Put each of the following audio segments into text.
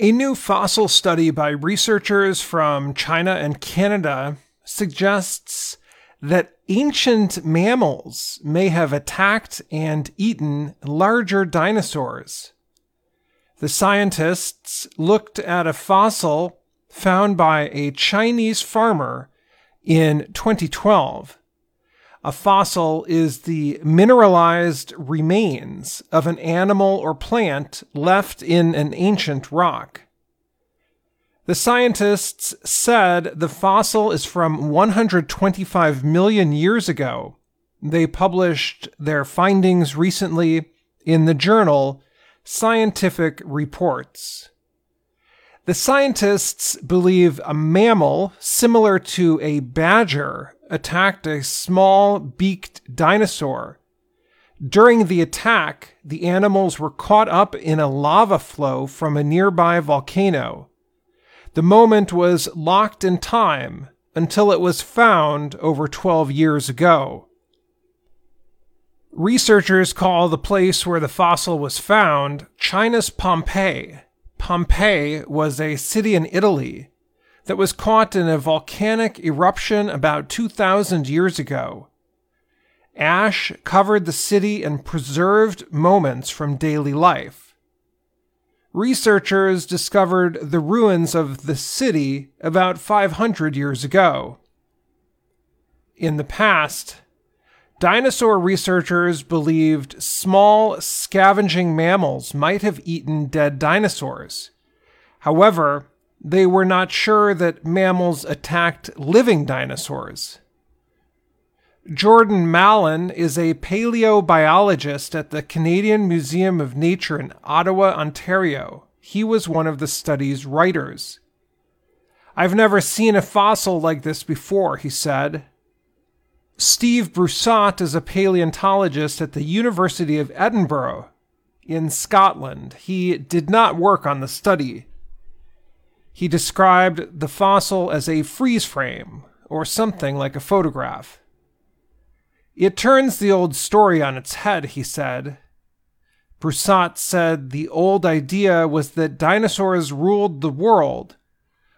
A new fossil study by researchers from China and Canada suggests that ancient mammals may have attacked and eaten larger dinosaurs. The scientists looked at a fossil found by a Chinese farmer in 2012. A fossil is the mineralized remains of an animal or plant left in an ancient rock. The scientists said the fossil is from 125 million years ago. They published their findings recently in the journal Scientific Reports. The scientists believe a mammal similar to a badger attacked a small beaked dinosaur. During the attack, the animals were caught up in a lava flow from a nearby volcano. The moment was locked in time until it was found over 12 years ago. Researchers call the place where the fossil was found China's Pompeii. Pompeii was a city in Italy that was caught in a volcanic eruption about 2,000 years ago. Ash covered the city and preserved moments from daily life researchers discovered the ruins of the city about 500 years ago. In the past, dinosaur researchers believed small scavenging mammals might have eaten dead dinosaurs. However, they were not sure that mammals attacked living dinosaurs. Jordan Mallon is a paleobiologist at the Canadian Museum of Nature in Ottawa, Ontario. He was one of the study's writers. I've never seen a fossil like this before, he said. Steve Brusatte is a paleontologist at the University of Edinburgh in Scotland. He did not work on the study. He described the fossil as a freeze frame, or something like a photograph. It turns the old story on its head, he said. Brusatte said the old idea was that dinosaurs ruled the world,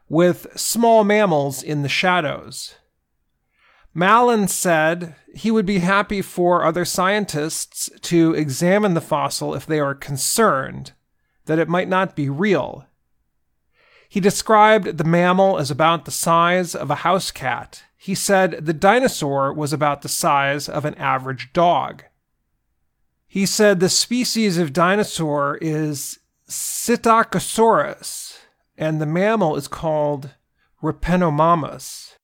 with small mammals in the shadows. Mallon said he would be happy for other scientists to examine the fossil if they are concerned that it might not be real. He described the mammal as about the size of a house cat he said the dinosaur was about the size of an average dog. He said the species of dinosaur is Psittacosaurus, and the mammal is called Repenomamus.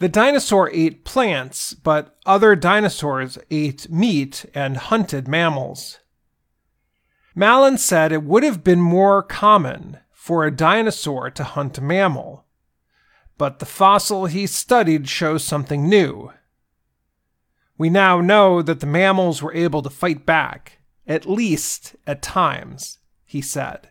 The dinosaur ate plants, but other dinosaurs ate meat and hunted mammals. Mallon said it would have been more common for a dinosaur to hunt a mammal but the fossil he studied shows something new. We now know that the mammals were able to fight back, at least at times, he said.